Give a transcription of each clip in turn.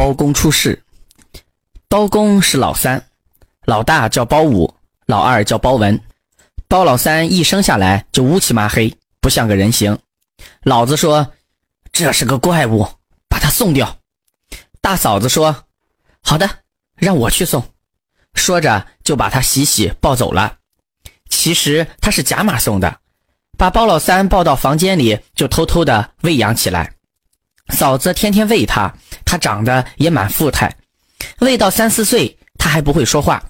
包公出世。包公是老三，老大叫包武，老二叫包文。包老三一生下来就乌漆麻黑，不像个人形。老子说这是个怪物，把他送掉。大嫂子说好的，让我去送。说着就把他洗洗抱走了。其实他是假马送的，把包老三抱到房间里，就偷偷的喂养起来。嫂子天天喂他，他长得也蛮富态。未到三四岁，他还不会说话。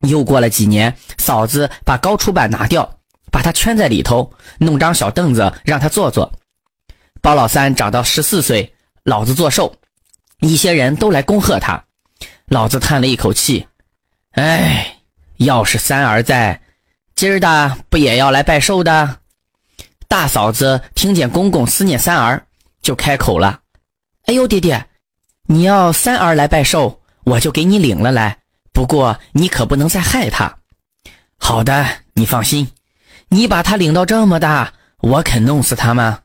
又过了几年，嫂子把高出板拿掉，把他圈在里头，弄张小凳子让他坐坐。包老三长到十四岁，老子做寿，一些人都来恭贺他。老子叹了一口气，哎，要是三儿在。今儿的不也要来拜寿的？大嫂子听见公公思念三儿，就开口了：“哎呦，爹爹，你要三儿来拜寿，我就给你领了来。不过你可不能再害他。”好的，你放心，你把他领到这么大，我肯弄死他吗？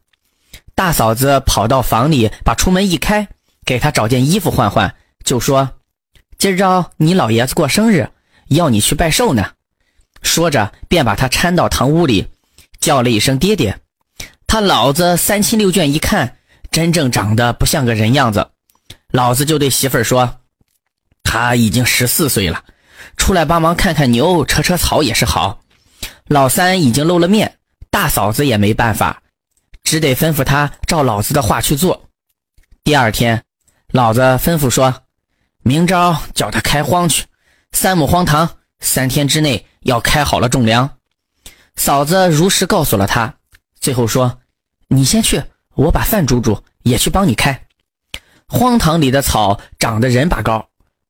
大嫂子跑到房里，把出门一开，给他找件衣服换换，就说：“今朝你老爷子过生日，要你去拜寿呢。”说着，便把他搀到堂屋里，叫了一声“爹爹”。他老子三亲六眷一看，真正长得不像个人样子。老子就对媳妇儿说：“他已经十四岁了，出来帮忙看看牛，扯扯草也是好。”老三已经露了面，大嫂子也没办法，只得吩咐他照老子的话去做。第二天，老子吩咐说：“明朝叫他开荒去，三亩荒塘，三天之内。”要开好了种粮，嫂子如实告诉了他，最后说：“你先去，我把饭煮煮，也去帮你开。”荒塘里的草长得人把高，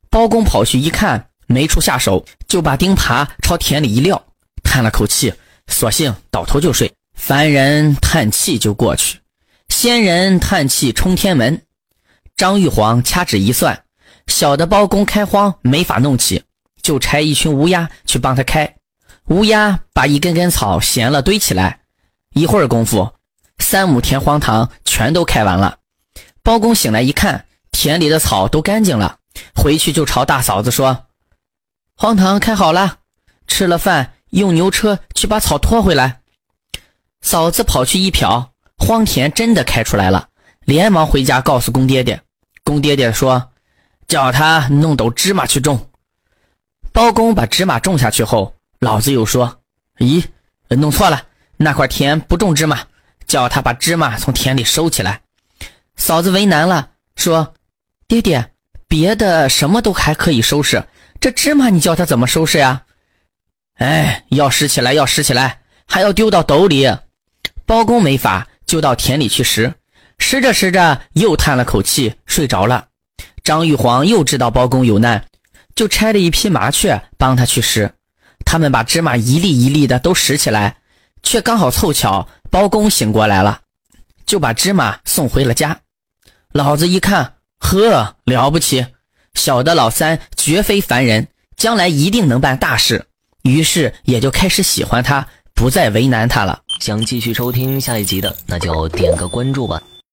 包公跑去一看，没处下手，就把钉耙朝田里一撂，叹了口气，索性倒头就睡。凡人叹气就过去，仙人叹气冲天门。张玉皇掐指一算，小的包公开荒没法弄起。就差一群乌鸦去帮他开，乌鸦把一根根草衔了堆起来，一会儿功夫，三亩田荒塘全都开完了。包公醒来一看，田里的草都干净了，回去就朝大嫂子说：“荒塘开好了，吃了饭，用牛车去把草拖回来。”嫂子跑去一瞟，荒田真的开出来了，连忙回家告诉公爹爹。公爹爹说：“叫他弄斗芝麻去种。”包公把芝麻种下去后，老子又说：“咦，弄错了，那块田不种芝麻，叫他把芝麻从田里收起来。”嫂子为难了，说：“爹爹，别的什么都还可以收拾，这芝麻你叫他怎么收拾呀？”哎，要拾起来，要拾起来，还要丢到斗里。包公没法，就到田里去拾，拾着拾着又叹了口气，睡着了。张玉皇又知道包公有难。就差了一匹麻雀帮他去拾，他们把芝麻一粒一粒的都拾起来，却刚好凑巧包公醒过来了，就把芝麻送回了家。老子一看，呵，了不起，小的老三绝非凡人，将来一定能办大事。于是也就开始喜欢他，不再为难他了。想继续收听下一集的，那就点个关注吧。